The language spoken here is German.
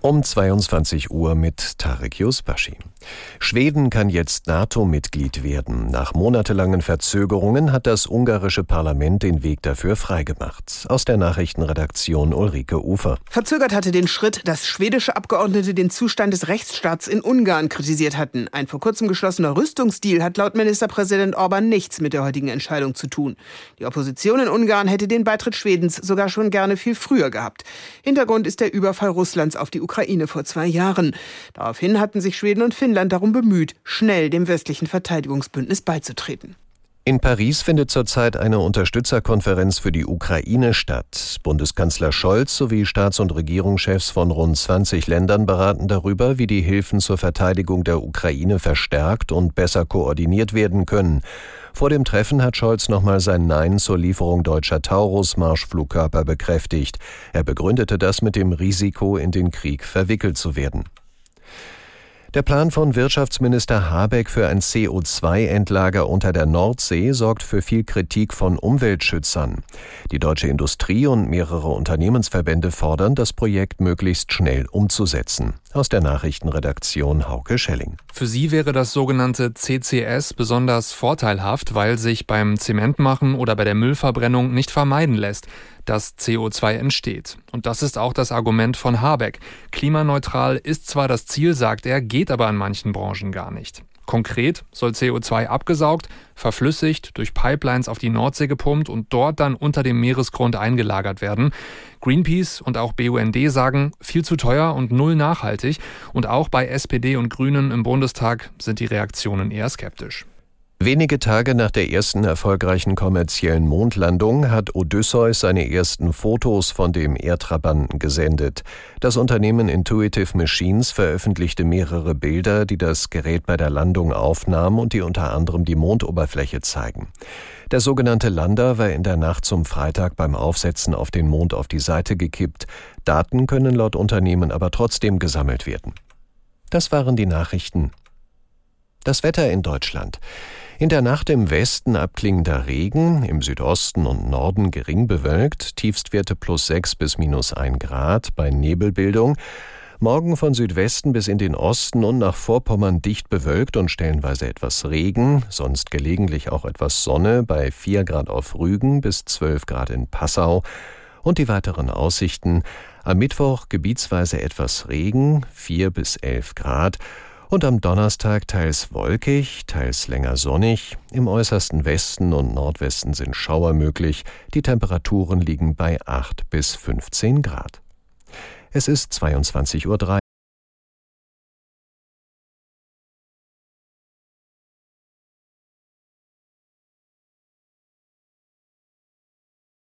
um 22 Uhr mit Tarek Yusbashi. Schweden kann jetzt NATO-Mitglied werden. Nach monatelangen Verzögerungen hat das ungarische Parlament den Weg dafür freigemacht. Aus der Nachrichtenredaktion Ulrike Ufer. Verzögert hatte den Schritt, dass schwedische Abgeordnete den Zustand des Rechtsstaats in Ungarn kritisiert hatten. Ein vor kurzem geschlossener Rüstungsdeal hat laut Ministerpräsident Orban nichts mit der heutigen Entscheidung zu tun. Die Opposition in Ungarn hätte den Beitritt Schwedens sogar schon gerne viel früher gehabt. Hintergrund ist der Überfall Russlands auf die Ukraine. Ukraine vor zwei Jahren. Daraufhin hatten sich Schweden und Finnland darum bemüht, schnell dem westlichen Verteidigungsbündnis beizutreten. In Paris findet zurzeit eine Unterstützerkonferenz für die Ukraine statt. Bundeskanzler Scholz sowie Staats- und Regierungschefs von rund 20 Ländern beraten darüber, wie die Hilfen zur Verteidigung der Ukraine verstärkt und besser koordiniert werden können. Vor dem Treffen hat Scholz nochmal sein Nein zur Lieferung deutscher Taurus-Marschflugkörper bekräftigt. Er begründete das mit dem Risiko, in den Krieg verwickelt zu werden. Der Plan von Wirtschaftsminister Habeck für ein CO2-Endlager unter der Nordsee sorgt für viel Kritik von Umweltschützern. Die deutsche Industrie und mehrere Unternehmensverbände fordern, das Projekt möglichst schnell umzusetzen. Aus der Nachrichtenredaktion Hauke Schelling. Für sie wäre das sogenannte CCS besonders vorteilhaft, weil sich beim Zementmachen oder bei der Müllverbrennung nicht vermeiden lässt, dass CO2 entsteht. Und das ist auch das Argument von Habeck. Klimaneutral ist zwar das Ziel, sagt er, geht aber in manchen Branchen gar nicht. Konkret soll CO2 abgesaugt, verflüssigt, durch Pipelines auf die Nordsee gepumpt und dort dann unter dem Meeresgrund eingelagert werden. Greenpeace und auch BUND sagen, viel zu teuer und null nachhaltig. Und auch bei SPD und Grünen im Bundestag sind die Reaktionen eher skeptisch. Wenige Tage nach der ersten erfolgreichen kommerziellen Mondlandung hat Odysseus seine ersten Fotos von dem Erdtrabanten gesendet. Das Unternehmen Intuitive Machines veröffentlichte mehrere Bilder, die das Gerät bei der Landung aufnahm und die unter anderem die Mondoberfläche zeigen. Der sogenannte Lander war in der Nacht zum Freitag beim Aufsetzen auf den Mond auf die Seite gekippt. Daten können laut Unternehmen aber trotzdem gesammelt werden. Das waren die Nachrichten. Das Wetter in Deutschland. In der Nacht im Westen abklingender Regen, im Südosten und Norden gering bewölkt, Tiefstwerte plus 6 bis minus 1 Grad bei Nebelbildung. Morgen von Südwesten bis in den Osten und nach Vorpommern dicht bewölkt und stellenweise etwas Regen, sonst gelegentlich auch etwas Sonne bei 4 Grad auf Rügen bis 12 Grad in Passau. Und die weiteren Aussichten. Am Mittwoch gebietsweise etwas Regen, 4 bis 11 Grad und am Donnerstag teils wolkig, teils länger sonnig. Im äußersten Westen und Nordwesten sind Schauer möglich. Die Temperaturen liegen bei 8 bis 15 Grad. Es ist 22.03 Uhr.